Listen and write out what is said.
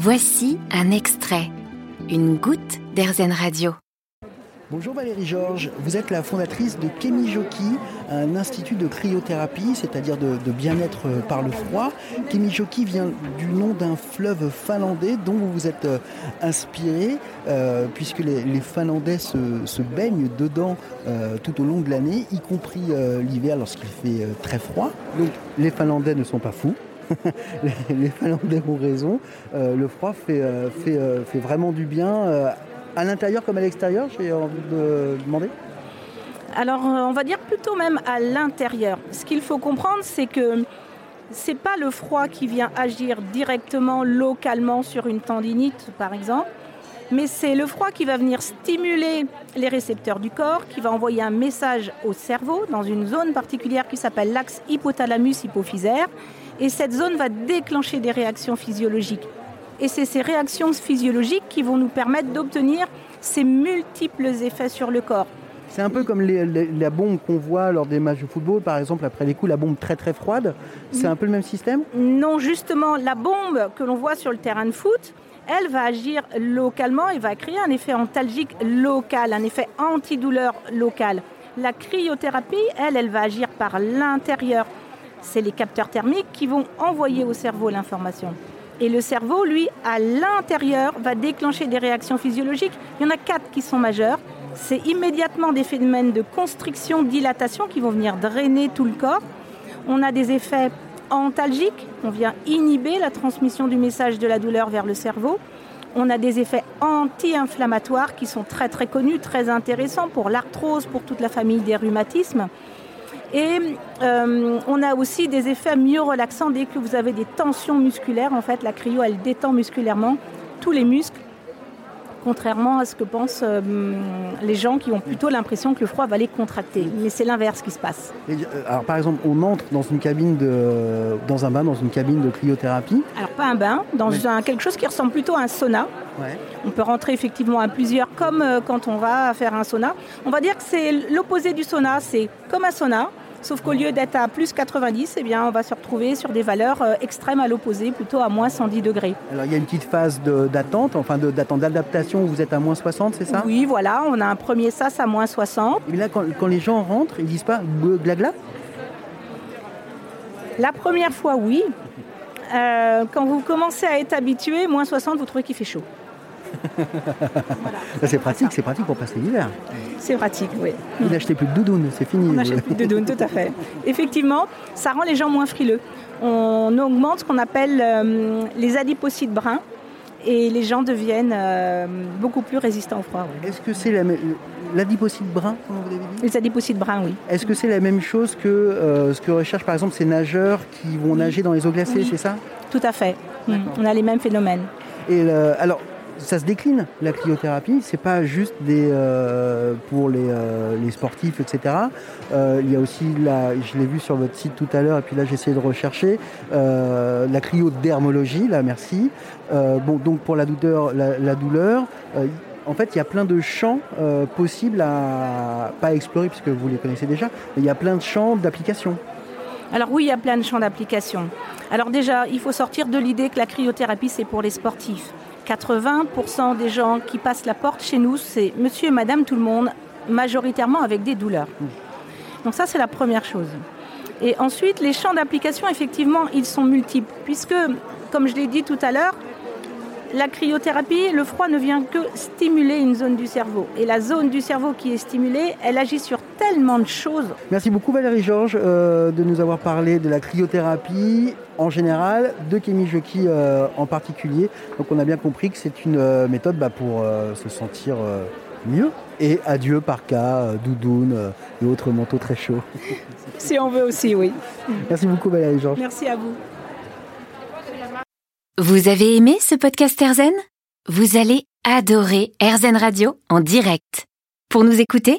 Voici un extrait, une goutte d'Airzen Radio. Bonjour Valérie Georges, vous êtes la fondatrice de Kemijoki, un institut de cryothérapie, c'est-à-dire de, bien-être euh, par le froid. Kemijoki vient du nom d'un fleuve finlandais dont vous vous êtes euh, inspiré, euh, puisque les, Finlandais se, baignent dedans tout au long de l'année, y compris l'hiver lorsqu'il fait très froid. Donc les Finlandais ne sont pas fous. Les, Finlandais ont raison. le froid fait, fait, fait, vraiment du bien à l'intérieur comme à l'extérieur, j'ai envie de demander Alors, euh, on va dire plutôt même à l'intérieur. Ce qu'il faut comprendre, c'est que c'est pas le froid qui vient agir directement, localement sur une tendinite, par exemple, mais c'est le froid qui va venir stimuler les récepteurs du corps, qui va envoyer un message au cerveau dans une zone particulière qui s'appelle l'axe hypothalamus-hypophysaire. Et cette zone va déclencher des réactions physiologiques. Et c'est ces réactions physiologiques qui vont nous permettre d'obtenir ces multiples effets sur le corps. C'est un peu comme la bombe qu'on voit lors des matchs de football, par exemple, après les coups, la bombe très très froide. C'est un peu le même système? Non, justement, la bombe que l'on voit sur le terrain de foot, elle va agir localement et va créer un effet antalgique local, un effet antidouleur local. La cryothérapie, elle, elle va agir par l'intérieur. C'est les capteurs thermiques qui vont envoyer au cerveau l'information. Et le cerveau, lui, à l'intérieur, va déclencher des réactions physiologiques. Il y en a quatre qui sont majeures. C'est immédiatement des phénomènes de constriction, dilatation qui vont venir drainer tout le corps. On a des effets antalgiques, on vient inhiber la transmission du message de la douleur vers le cerveau. On a des effets anti-inflammatoires qui sont très très connus, très intéressants pour l'arthrose, pour toute la famille des rhumatismes. Et euh, on a aussi des effets mieux relaxants dès que vous avez des tensions musculaires. En fait, la cryo, elle détend musculairement tous les muscles, contrairement à ce que pensent euh, les gens qui ont plutôt l'impression que le froid va les contracter. Mais c'est l'inverse qui se passe. Euh, alors, par exemple, on entre dans une cabine de, dans un bain, dans une cabine de cryothérapie. Alors pas un bain, dans quelque chose qui ressemble plutôt à un sauna. On peut rentrer effectivement à plusieurs, comme quand on va faire un sauna. On va dire que c'est l'opposé du sauna. C'est comme un sauna, Sauf qu'au lieu d'être à plus 90, eh bien, on va se retrouver sur des valeurs euh, extrêmes à l'opposé, plutôt à moins 110 degrés. Alors il y a une petite phase d'attente, enfin d'attente d'adaptation où vous êtes à moins 60, c'est ça? Oui, voilà, on a un premier sas à moins 60. Et là, quand, les gens rentrent, ils disent pas glagla La première fois, oui. Euh, quand vous commencez à être habitué, moins 60, vous trouvez qu'il fait chaud. C'est pratique, c'est pratique pour passer l'hiver. C'est pratique, oui. Vous n'achetez plus de doudoune, c'est fini. On n'achète plus de doudoune, tout à fait. Effectivement, ça rend les gens moins frileux. On augmente ce qu'on appelle euh, les adipocytes bruns et les gens deviennent euh, beaucoup plus résistants au froid. Est-ce que c'est l'adipocyte brun, comme vous avez dit? Les adipocytes bruns, oui. Est-ce que c'est la même chose que euh, ce que recherchent par exemple ces nageurs qui vont nager dans les eaux glacées, c'est ça? Tout à fait. On a les mêmes phénomènes. Et alors, ça se décline la cryothérapie. C'est pas juste euh, pour les, euh, sportifs, etc. Euh, il y a aussi, la, je l'ai vu sur votre site tout à l'heure, et puis là j'ai essayé de rechercher la cryodermologie. Là, merci. bon, donc pour la douleur, la, douleur. en fait, il y a plein de champs possibles à pas explorer puisque vous les connaissez déjà. Mais il y a plein de champs d'application. Alors oui, il y a plein de champs d'application. Alors déjà, il faut sortir de l'idée que la cryothérapie, c'est pour les sportifs. 80% des gens qui passent la porte chez nous, c'est monsieur et madame tout le monde, majoritairement avec des douleurs. Donc ça, c'est la première chose. Et ensuite, les champs d'application, effectivement, ils sont multiples, puisque, comme je l'ai dit tout à l'heure, la cryothérapie, le froid ne vient que stimuler une zone du cerveau. Et la zone du cerveau qui est stimulée, elle agit sur tellement de choses. Merci beaucoup Valérie Georges euh, de nous avoir parlé de la cryothérapie en général, de Kémy Joki euh, en particulier. Donc on a bien compris que c'est une euh, méthode bah, pour se sentir mieux. Et adieu par cas, doudoune et autres manteaux très chauds. Si on veut aussi, oui. Merci beaucoup Valérie Georges. Merci à vous. Vous avez aimé ce podcast Erzen Vous allez adorer Erzen Radio en direct. Pour nous écouter,